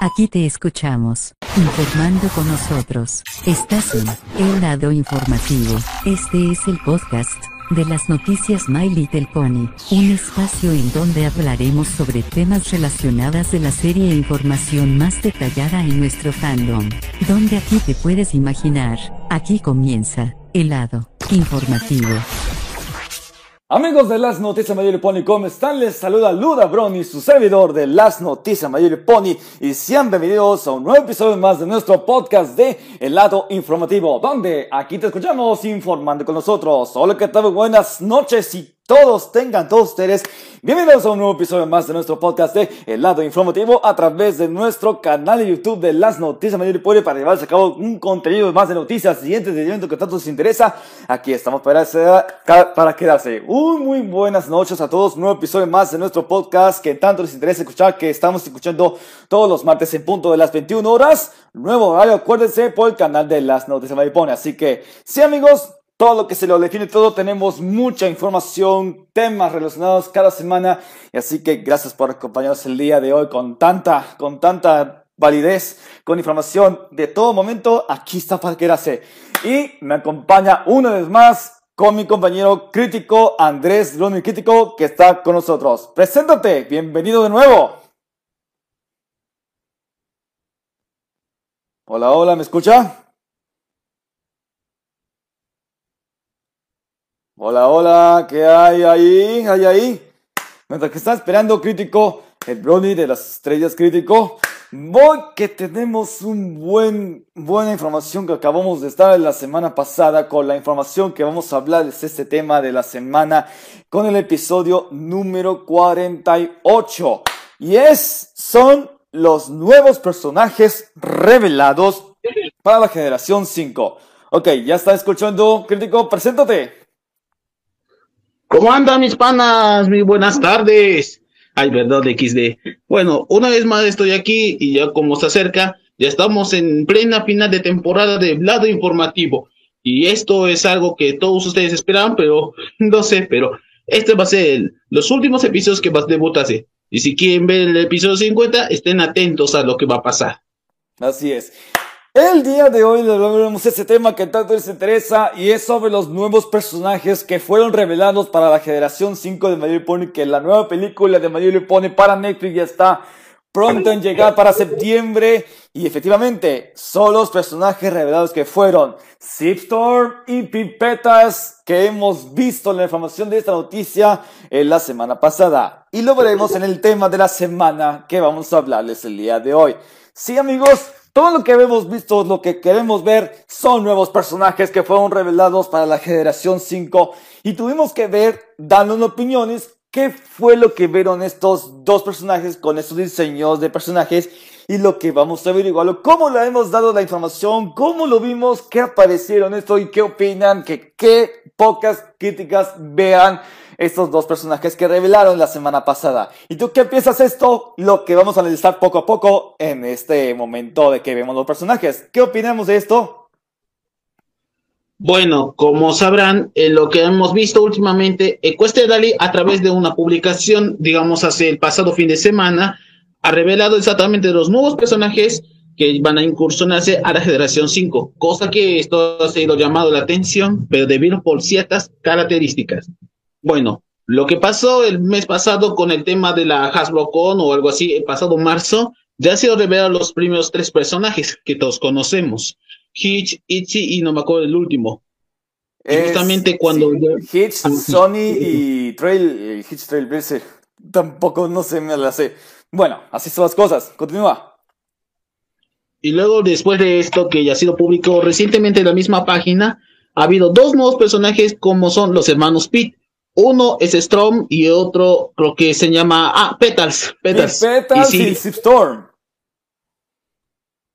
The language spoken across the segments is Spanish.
Aquí te escuchamos, informando con nosotros. Estás en El Lado Informativo. Este es el podcast de las noticias My Little Pony, un espacio en donde hablaremos sobre temas relacionados de la serie e información más detallada en nuestro fandom. Donde aquí te puedes imaginar, aquí comienza, el lado informativo. Amigos de Las Noticias Mayor Pony, ¿cómo están? Les saluda Luda Brony, su servidor de Las Noticias Mayor Pony, y sean bienvenidos a un nuevo episodio más de nuestro podcast de El Lado Informativo, donde aquí te escuchamos informando con nosotros. Hola, ¿qué tal? Buenas noches y todos tengan todos ustedes bienvenidos a un nuevo episodio más de nuestro podcast de El Lado Informativo a través de nuestro canal de YouTube de Las Noticias Mayor para llevarse a cabo un contenido más de noticias y entretenimiento que tanto les interesa. Aquí estamos para, para quedarse. Un muy buenas noches a todos. Nuevo episodio más de nuestro podcast que tanto les interesa escuchar, que estamos escuchando todos los martes en punto de las 21 horas. Nuevo horario, acuérdense, por el canal de Las Noticias Mayor. Así que, sí amigos, todo lo que se lo define todo. Tenemos mucha información, temas relacionados cada semana. Y así que gracias por acompañarnos el día de hoy con tanta, con tanta validez, con información de todo momento. Aquí está para quedarse. Y me acompaña una vez más con mi compañero crítico Andrés Ronnie Crítico que está con nosotros. Preséntate, bienvenido de nuevo. Hola, hola, ¿me escucha? Hola, hola, ¿qué hay ahí? ¿Hay ahí? Mientras que está esperando crítico, el brownie de las estrellas crítico, voy que tenemos un buen, buena información que acabamos de estar la semana pasada con la información que vamos a hablar es este tema de la semana con el episodio número 48. Y es, son los nuevos personajes revelados para la generación 5. Ok, ya está escuchando, crítico, preséntate. ¿Cómo andan mis panas? Muy buenas tardes. Ay, verdad, XD. Bueno, una vez más estoy aquí y ya como se acerca, ya estamos en plena final de temporada de Lado Informativo. Y esto es algo que todos ustedes esperaban, pero no sé, pero este va a ser los últimos episodios que va a debutarse. Y si quieren ver el episodio 50, estén atentos a lo que va a pasar. Así es. El día de hoy les hablaremos este tema que tanto les interesa y es sobre los nuevos personajes que fueron revelados para la generación 5 de My Pony, que la nueva película de My Pony para Netflix ya está pronto en llegar para septiembre y efectivamente son los personajes revelados que fueron Zipstorm y Pipetas que hemos visto en la información de esta noticia en la semana pasada y lo veremos en el tema de la semana que vamos a hablarles el día de hoy. Sí amigos, todo lo que hemos visto, lo que queremos ver, son nuevos personajes que fueron revelados para la generación 5 y tuvimos que ver, dando opiniones, qué fue lo que vieron estos dos personajes con estos diseños de personajes. Y lo que vamos a averiguarlo, cómo le hemos dado la información, cómo lo vimos, qué aparecieron esto y qué opinan, que qué pocas críticas vean estos dos personajes que revelaron la semana pasada. ¿Y tú qué piensas esto? Lo que vamos a analizar poco a poco en este momento de que vemos los personajes. ¿Qué opinamos de esto? Bueno, como sabrán, en lo que hemos visto últimamente, Ecueste Dali, a través de una publicación, digamos, hace el pasado fin de semana, ha revelado exactamente los nuevos personajes que van a incursionarse a la generación 5, cosa que esto ha sido llamado la atención, pero debido por ciertas características. Bueno, lo que pasó el mes pasado con el tema de la Hasbro o algo así, el pasado marzo, ya se revelaron los primeros tres personajes que todos conocemos. Hitch, Itchy y no me acuerdo el último. justamente cuando... Hitch, Sony y Trail, Hitch Trailblazer. Tampoco, no sé, me la sé. Bueno, así son las cosas. Continúa. Y luego, después de esto, que ya ha sido publicado recientemente en la misma página, ha habido dos nuevos personajes como son los hermanos Pete. Uno es Storm y otro creo que se llama ah, Petals. Petals, y, y Storm.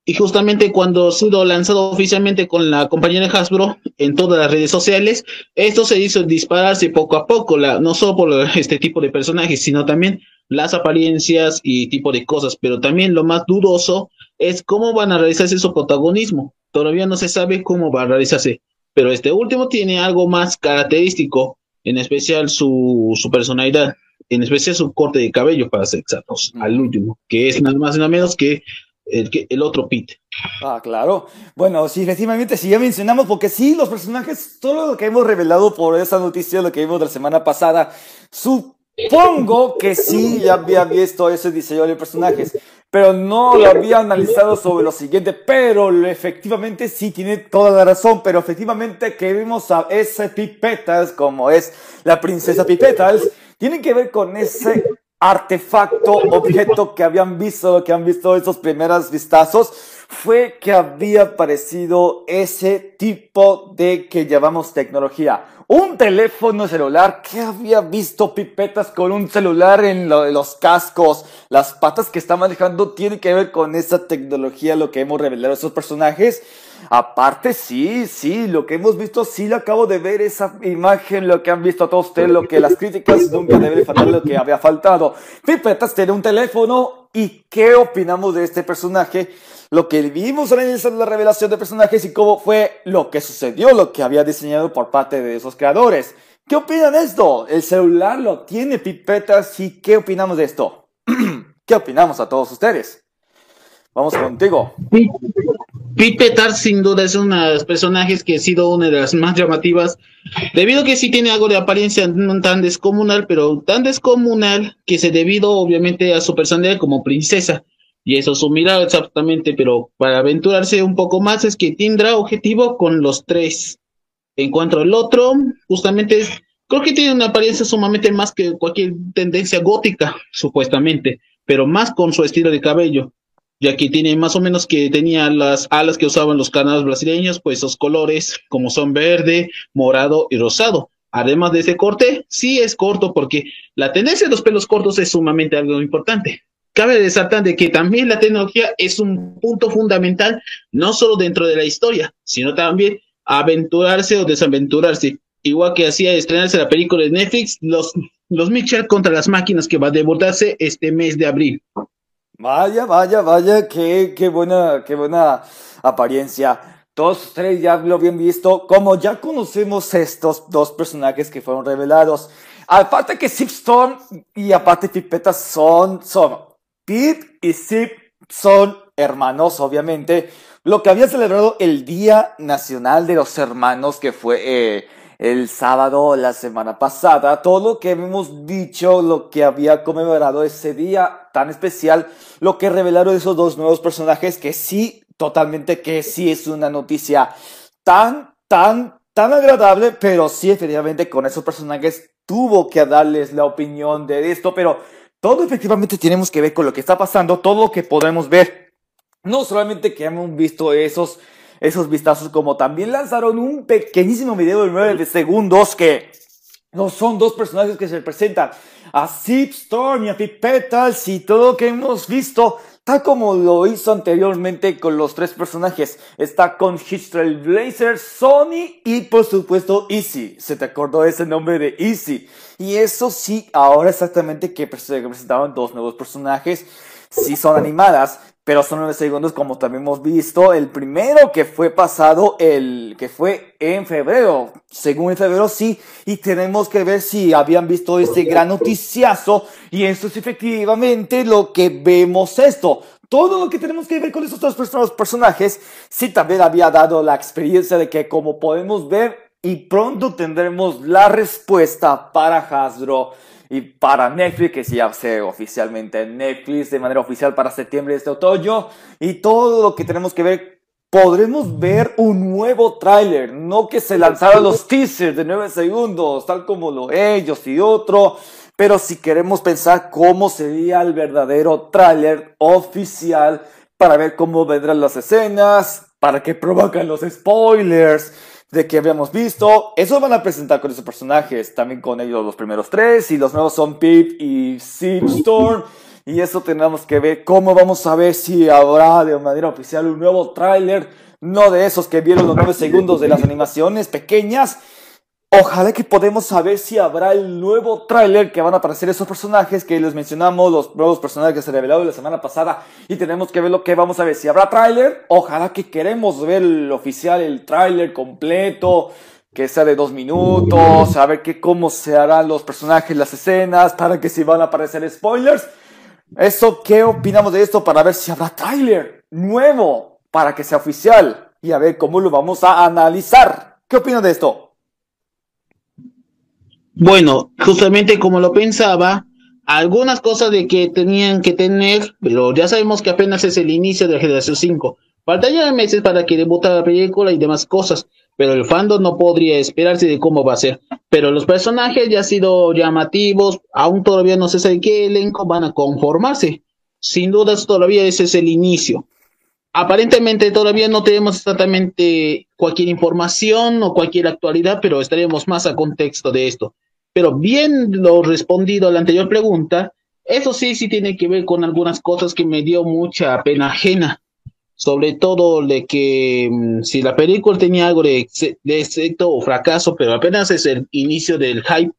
Y justamente cuando ha sido lanzado oficialmente con la compañía de Hasbro en todas las redes sociales, esto se hizo dispararse poco a poco, la, no solo por este tipo de personajes, sino también las apariencias y tipo de cosas. Pero también lo más dudoso es cómo van a realizarse su protagonismo. Todavía no se sabe cómo va a realizarse. Pero este último tiene algo más característico en especial su, su personalidad, en especial su corte de cabello, para ser exactos, al último, que es nada más y nada menos que el, el otro Pete. Ah, claro. Bueno, sí, efectivamente, sí, ya mencionamos, porque sí, los personajes, todo lo que hemos revelado por esa noticia, lo que vimos de la semana pasada, supongo que sí ya había visto ese diseño de personajes, pero no lo había analizado sobre lo siguiente, pero efectivamente sí tiene toda la razón, pero efectivamente que vimos a ese Pipetas, como es la princesa Pipetas, tiene que ver con ese artefacto, objeto que habían visto, que han visto esos primeros vistazos, fue que había aparecido ese tipo de que llamamos tecnología. Un teléfono celular que había visto pipetas con un celular en los cascos, las patas que está manejando, tiene que ver con esa tecnología, lo que hemos revelado esos personajes. Aparte, sí, sí, lo que hemos visto, sí lo acabo de ver, esa imagen, lo que han visto todos ustedes, lo que las críticas nunca deben faltar, lo que había faltado. Pipetas tiene un teléfono, ¿y qué opinamos de este personaje? Lo que vimos en la revelación de personajes y cómo fue lo que sucedió, lo que había diseñado por parte de esos creadores. ¿Qué opinan de esto? El celular lo tiene Pipetas y ¿qué opinamos de esto? ¿Qué opinamos a todos ustedes? Vamos contigo. Pete sin duda es uno de los personajes que ha sido una de las más llamativas, debido a que sí tiene algo de apariencia no tan descomunal, pero tan descomunal que se debido obviamente a su personalidad como princesa. Y eso su mirada exactamente, pero para aventurarse un poco más es que tendrá objetivo con los tres. En cuanto al otro, justamente es, creo que tiene una apariencia sumamente más que cualquier tendencia gótica, supuestamente, pero más con su estilo de cabello ya que tiene más o menos que tenía las alas que usaban los canales brasileños, pues esos colores como son verde, morado y rosado. Además de ese corte, sí es corto porque la tendencia de los pelos cortos es sumamente algo importante. Cabe resaltar de que también la tecnología es un punto fundamental, no solo dentro de la historia, sino también aventurarse o desaventurarse. Igual que hacía estrenarse la película de Netflix, los, los Mitchell contra las máquinas que va a debutarse este mes de abril. Vaya, vaya, vaya, qué, qué buena, qué buena apariencia. Todos ustedes ya lo habían visto, como ya conocemos estos dos personajes que fueron revelados. Aparte que Zip Storm y aparte Pipeta son, son, Pip y Zip son hermanos, obviamente. Lo que había celebrado el Día Nacional de los Hermanos, que fue eh, el sábado, la semana pasada, todo lo que hemos dicho, lo que había conmemorado ese día tan especial, lo que revelaron esos dos nuevos personajes, que sí, totalmente que sí es una noticia tan, tan, tan agradable, pero sí, efectivamente, con esos personajes tuvo que darles la opinión de esto, pero todo efectivamente tenemos que ver con lo que está pasando, todo lo que podemos ver. No solamente que hemos visto esos esos vistazos, como también lanzaron un pequeñísimo video de 9 segundos que no son dos personajes que se presentan a Storm y a Pip Petals y todo lo que hemos visto, tal como lo hizo anteriormente con los tres personajes. Está con Hitchtrail Blazer, Sony y por supuesto Easy. ¿Se te acordó ese nombre de Easy? Y eso sí, ahora exactamente que se presentaron dos nuevos personajes. Sí son animadas, pero son nueve segundos como también hemos visto. El primero que fue pasado, el que fue en febrero, según en febrero sí, y tenemos que ver si habían visto este gran noticiazo. Y eso es efectivamente lo que vemos esto. Todo lo que tenemos que ver con estos dos personajes, sí también había dado la experiencia de que como podemos ver y pronto tendremos la respuesta para Hasbro y para Netflix, que se hace oficialmente en Netflix de manera oficial para septiembre de este otoño. Y todo lo que tenemos que ver, podremos ver un nuevo tráiler, no que se lanzaran los teasers de 9 segundos, tal como lo ellos y otro. Pero si queremos pensar cómo sería el verdadero tráiler oficial para ver cómo vendrán las escenas, para que provocan los spoilers de que habíamos visto. Eso van a presentar con esos personajes, también con ellos los primeros tres, y los nuevos son Pip y Storm. Y eso tenemos que ver cómo vamos a ver si habrá de manera oficial un nuevo tráiler, no de esos que vieron los nueve segundos de las animaciones pequeñas, Ojalá que podemos saber si habrá el nuevo tráiler que van a aparecer esos personajes que les mencionamos, los nuevos personajes que se revelaron la semana pasada y tenemos que ver lo que vamos a ver. Si habrá tráiler, ojalá que queremos ver el oficial, el tráiler completo, que sea de dos minutos, a ver que cómo se harán los personajes, las escenas, para que si van a aparecer spoilers. Eso, ¿qué opinamos de esto para ver si habrá tráiler nuevo para que sea oficial y a ver cómo lo vamos a analizar? ¿Qué opinas de esto? Bueno, justamente como lo pensaba, algunas cosas de que tenían que tener, pero ya sabemos que apenas es el inicio de la generación 5. ya meses para que debuta la película y demás cosas, pero el fandom no podría esperarse de cómo va a ser. Pero los personajes ya han sido llamativos, aún todavía no se sabe qué elenco van a conformarse. Sin dudas todavía ese es el inicio. Aparentemente todavía no tenemos exactamente cualquier información o cualquier actualidad, pero estaremos más a contexto de esto. Pero bien lo respondido a la anterior pregunta, eso sí, sí tiene que ver con algunas cosas que me dio mucha pena ajena. Sobre todo de que mm, si la película tenía algo de, de éxito o fracaso, pero apenas es el inicio del hype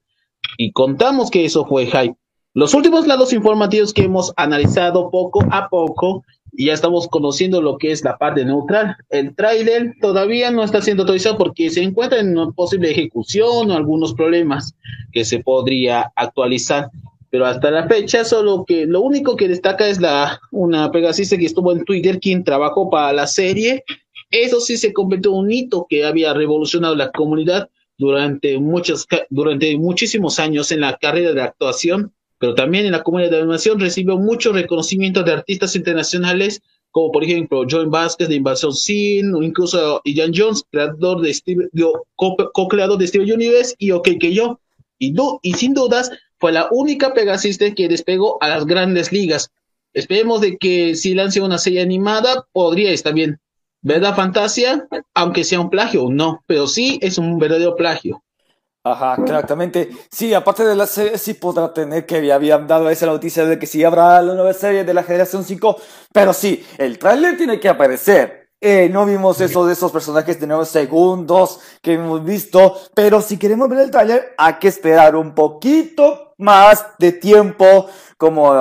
y contamos que eso fue hype. Los últimos lados informativos que hemos analizado poco a poco y ya estamos conociendo lo que es la parte neutral. El tráiler todavía no está siendo autorizado porque se encuentra en una posible ejecución o algunos problemas que se podría actualizar. Pero hasta la fecha, solo que lo único que destaca es la una pegasista que estuvo en Twitter, quien trabajó para la serie. Eso sí se convirtió en un hito que había revolucionado la comunidad durante muchos, durante muchísimos años en la carrera de actuación pero también en la comunidad de animación recibió mucho reconocimiento de artistas internacionales, como por ejemplo John Vázquez de Invasión Sin, o incluso Ian Jones, creador de Steve, co-creador de Steven Universe, y OK que yo. Y, y sin dudas fue la única Pegasiste que despegó a las grandes ligas. Esperemos de que si lance una serie animada, podría estar bien. ¿Verdad, Fantasia? Aunque sea un plagio, no, pero sí es un verdadero plagio. Ajá, exactamente. Sí, aparte de la serie, sí podrá tener que habían dado esa noticia de que sí habrá la nueva serie de la generación 5, pero sí, el tráiler tiene que aparecer. Eh, no vimos eso de esos personajes de nueve segundos que hemos visto, pero si queremos ver el tráiler hay que esperar un poquito más de tiempo, como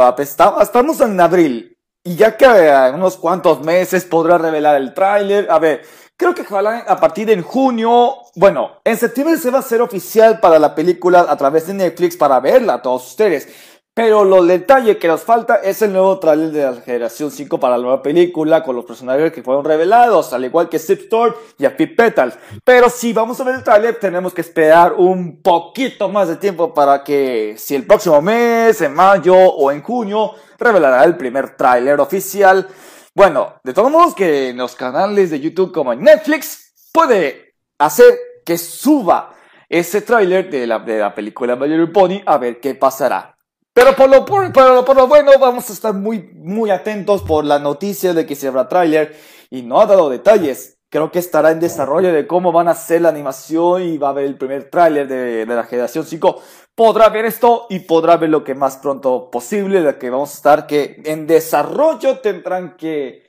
estamos en abril, y ya que en unos cuantos meses podrá revelar el tráiler. A ver, Creo que ojalá a partir de junio, bueno, en septiembre se va a hacer oficial para la película a través de Netflix para verla a todos ustedes. Pero lo detalle que nos falta es el nuevo trailer de la generación 5 para la nueva película con los personajes que fueron revelados, al igual que Zip Storm y a Pete Petals. Pero si vamos a ver el trailer, tenemos que esperar un poquito más de tiempo para que, si el próximo mes, en mayo o en junio, revelará el primer trailer oficial bueno, de todos modos que en los canales de YouTube como Netflix puede hacer que suba ese tráiler de la, de la película Little Pony a ver qué pasará. Pero por lo, por, por lo bueno vamos a estar muy, muy atentos por la noticia de que se habrá tráiler y no ha dado detalles. Creo que estará en desarrollo de cómo van a hacer la animación y va a haber el primer tráiler de, de la generación 5 podrá ver esto y podrá ver lo que más pronto posible, de que vamos a estar que en desarrollo tendrán que,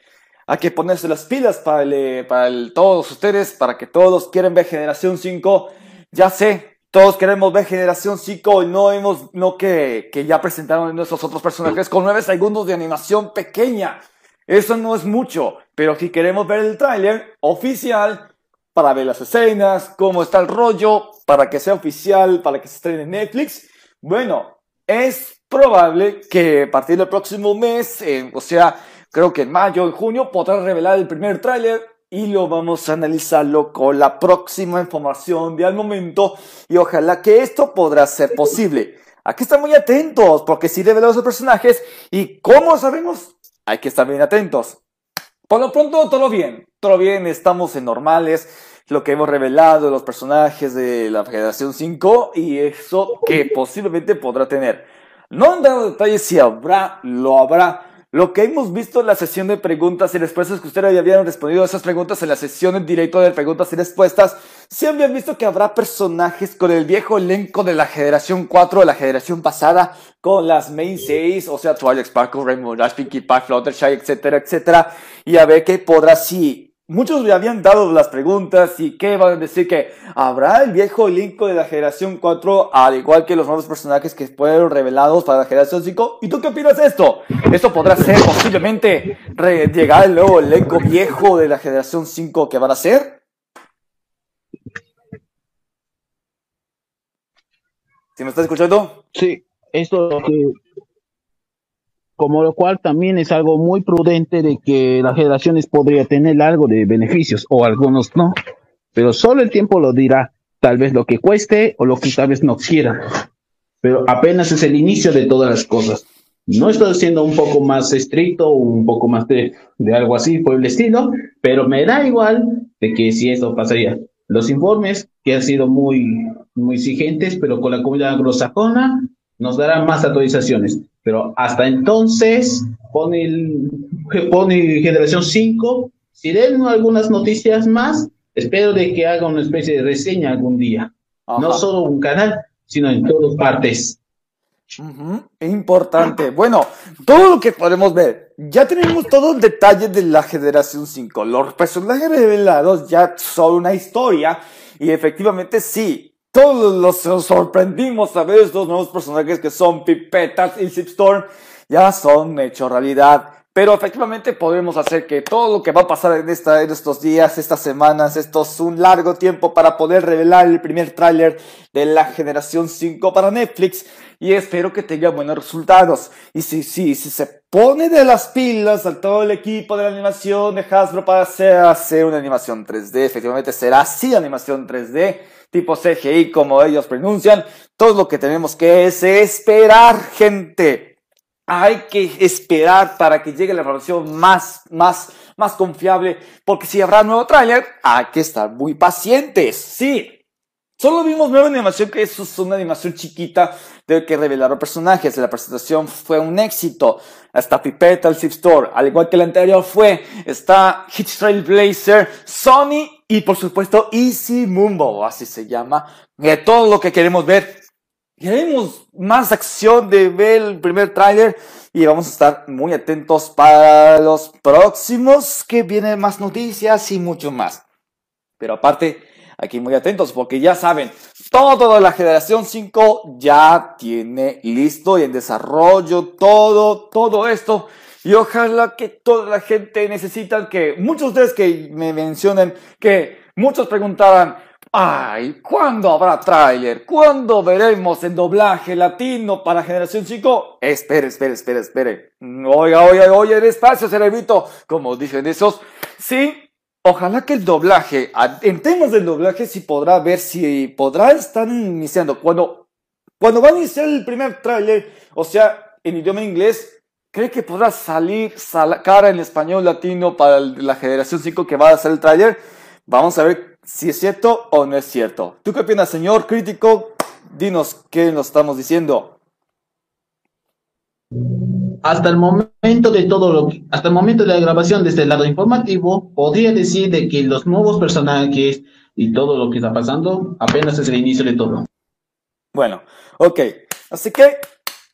hay que ponerse las pilas para, el, para el, todos ustedes, para que todos quieren ver Generación 5. Ya sé, todos queremos ver Generación 5 y no hemos, no que, que ya presentaron nuestros otros personajes con 9 segundos de animación pequeña. Eso no es mucho, pero si queremos ver el tráiler oficial, para ver las escenas, cómo está el rollo, para que sea oficial, para que se estrene en Netflix. Bueno, es probable que a partir del próximo mes, o sea, creo que en mayo, en junio, podrá revelar el primer tráiler y lo vamos a analizarlo con la próxima información de al momento y ojalá que esto podrá ser posible. Aquí están muy atentos porque si revelamos los personajes y cómo sabemos, hay que estar bien atentos. Por lo pronto, todo bien. Todo bien, estamos en normales. Lo que hemos revelado de los personajes de la Generación 5 y eso que posiblemente podrá tener. No han dado detalles si habrá, lo habrá, lo que hemos visto en la sesión de preguntas y respuestas, que ustedes habían respondido a esas preguntas en la sesión en directo de preguntas y respuestas, si habían visto que habrá personajes con el viejo elenco de la generación 4, de la generación pasada, con las main 6, o sea, Twilight Sparkle, Rainbow Dash, Pinkie Pie, Fluttershy, etcétera, etcétera, y a ver qué podrá, si Muchos me habían dado las preguntas y qué van a decir que habrá el viejo elenco de la generación 4 al igual que los nuevos personajes que fueron revelados para la generación 5. ¿Y tú qué opinas de esto? ¿Esto podrá ser posiblemente llegar el nuevo elenco viejo de la generación 5 que van a ser? ¿Sí me estás escuchando? Sí, esto como lo cual también es algo muy prudente de que las generaciones podría tener algo de beneficios o algunos no, pero solo el tiempo lo dirá, tal vez lo que cueste o lo que tal vez no quiera, pero apenas es el inicio de todas las cosas. No estoy siendo un poco más estricto, un poco más de, de algo así por el estilo, pero me da igual de que si eso pasaría. Los informes que han sido muy, muy exigentes, pero con la comunidad anglosajona nos darán más actualizaciones. Pero hasta entonces, pone, el, pone generación 5. Si den algunas noticias más, espero de que haga una especie de reseña algún día. No solo un canal, sino en todas partes. Importante. Bueno, todo lo que podemos ver. Ya tenemos todo el detalle de la generación 5. Los personajes revelados ya son una historia. Y efectivamente sí. Todos los sorprendimos a ver estos nuevos personajes que son Pipetas y Zipstorm. Ya son hecho realidad. Pero efectivamente podemos hacer que todo lo que va a pasar en, esta, en estos días, estas semanas, esto es un largo tiempo para poder revelar el primer tráiler de la generación 5 para Netflix y espero que tenga buenos resultados. Y si, si, si se pone de las pilas a todo el equipo de la animación de Hasbro para hacer, hacer una animación 3D, efectivamente será así animación 3D, tipo CGI como ellos pronuncian, todo lo que tenemos que es esperar, gente hay que esperar para que llegue la información más, más, más confiable, porque si habrá nuevo tráiler, hay que estar muy pacientes. Sí, Solo vimos nueva animación, que es una animación chiquita de que revelaron personajes. La presentación fue un éxito. Está Pipeta, el Zip Store, al igual que el anterior fue. Está Hitch Trail Blazer, Sony y por supuesto Easy Mumbo, así se llama. De todo lo que queremos ver Queremos más acción de ver el primer tráiler y vamos a estar muy atentos para los próximos que vienen más noticias y mucho más. Pero aparte, aquí muy atentos porque ya saben, todo la generación 5 ya tiene listo y en desarrollo todo, todo esto. Y ojalá que toda la gente necesita que muchos de ustedes que me mencionen que muchos preguntaban, Ay, ¿cuándo habrá tráiler? ¿Cuándo veremos el doblaje latino para Generación 5? Espere, espere, espere, espere. Oiga, oiga, oiga, despacio, cerebrito. Como dicen esos. Sí, ojalá que el doblaje, en temas del doblaje, si podrá ver si podrá estar iniciando. Cuando, cuando va a iniciar el primer tráiler, o sea, en idioma inglés, ¿cree que podrá salir cara en español latino para la Generación 5 que va a hacer el tráiler? Vamos a ver si es cierto o no es cierto. ¿Tú qué opinas, señor crítico? Dinos qué nos estamos diciendo. Hasta el momento de todo lo que, hasta el momento de la grabación desde el lado informativo, podría decir de que los nuevos personajes y todo lo que está pasando apenas es el inicio de todo. Bueno, ok. Así que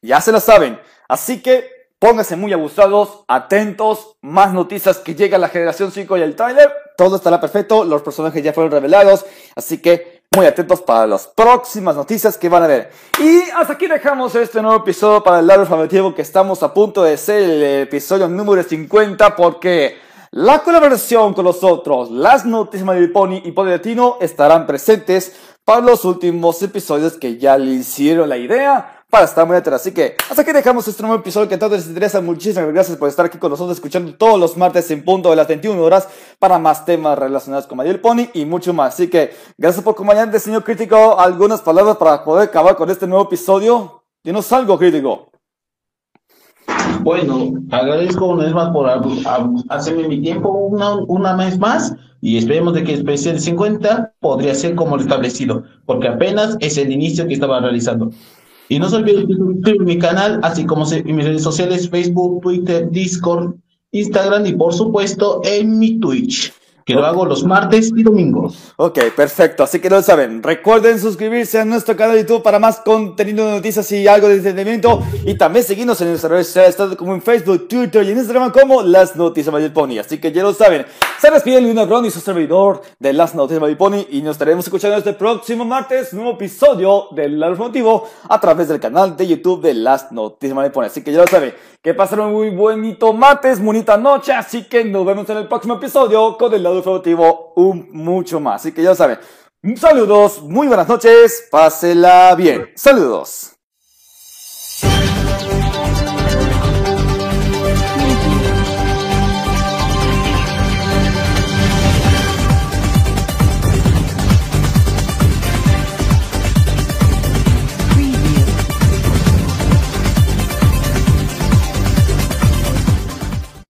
ya se lo saben. Así que pónganse muy abusados, atentos, más noticias que llega la generación 5 y el trailer todo estará perfecto, los personajes ya fueron revelados, así que muy atentos para las próximas noticias que van a ver. Y hasta aquí dejamos este nuevo episodio para el lado informativo que estamos a punto de ser el episodio número 50 porque la colaboración con nosotros, las noticias de Pony y Pony Latino estarán presentes para los últimos episodios que ya le hicieron la idea para estar muy atrás. Así que hasta aquí dejamos este nuevo episodio que todos les interesa. Muchísimas gracias por estar aquí con nosotros escuchando todos los martes en punto de las 21 horas para más temas relacionados con Mayor Pony y mucho más. Así que gracias por acompañarme, señor crítico. Algunas palabras para poder acabar con este nuevo episodio. Dinos algo, crítico. Bueno, agradezco una vez más por hacerme mi tiempo una, una vez más y esperemos de que el especial 50 podría ser como lo establecido, porque apenas es el inicio que estaba realizando. Y no se olviden de suscribir mi canal, así como en mis redes sociales, Facebook, Twitter, Discord, Instagram y por supuesto en mi Twitch que lo hago los martes y domingos. Ok, perfecto. Así que lo saben. Recuerden suscribirse a nuestro canal de YouTube para más contenido de noticias y algo de entretenimiento. Y también seguirnos en nuestras redes sociales, como en Facebook, Twitter y en Instagram como Las Noticias Pony. Así que ya lo saben. Se despide Luna Brown y su servidor de Las Noticias Pony. Y nos estaremos escuchando este próximo martes, nuevo episodio del Motivo a través del canal de YouTube de Las Noticias Pony. Así que ya lo saben. Que pasen un muy bonito martes, bonita noche. Así que nos vemos en el próximo episodio con el lado informativo un mucho más. Así que ya saben. Saludos, muy buenas noches, pásela bien. Saludos.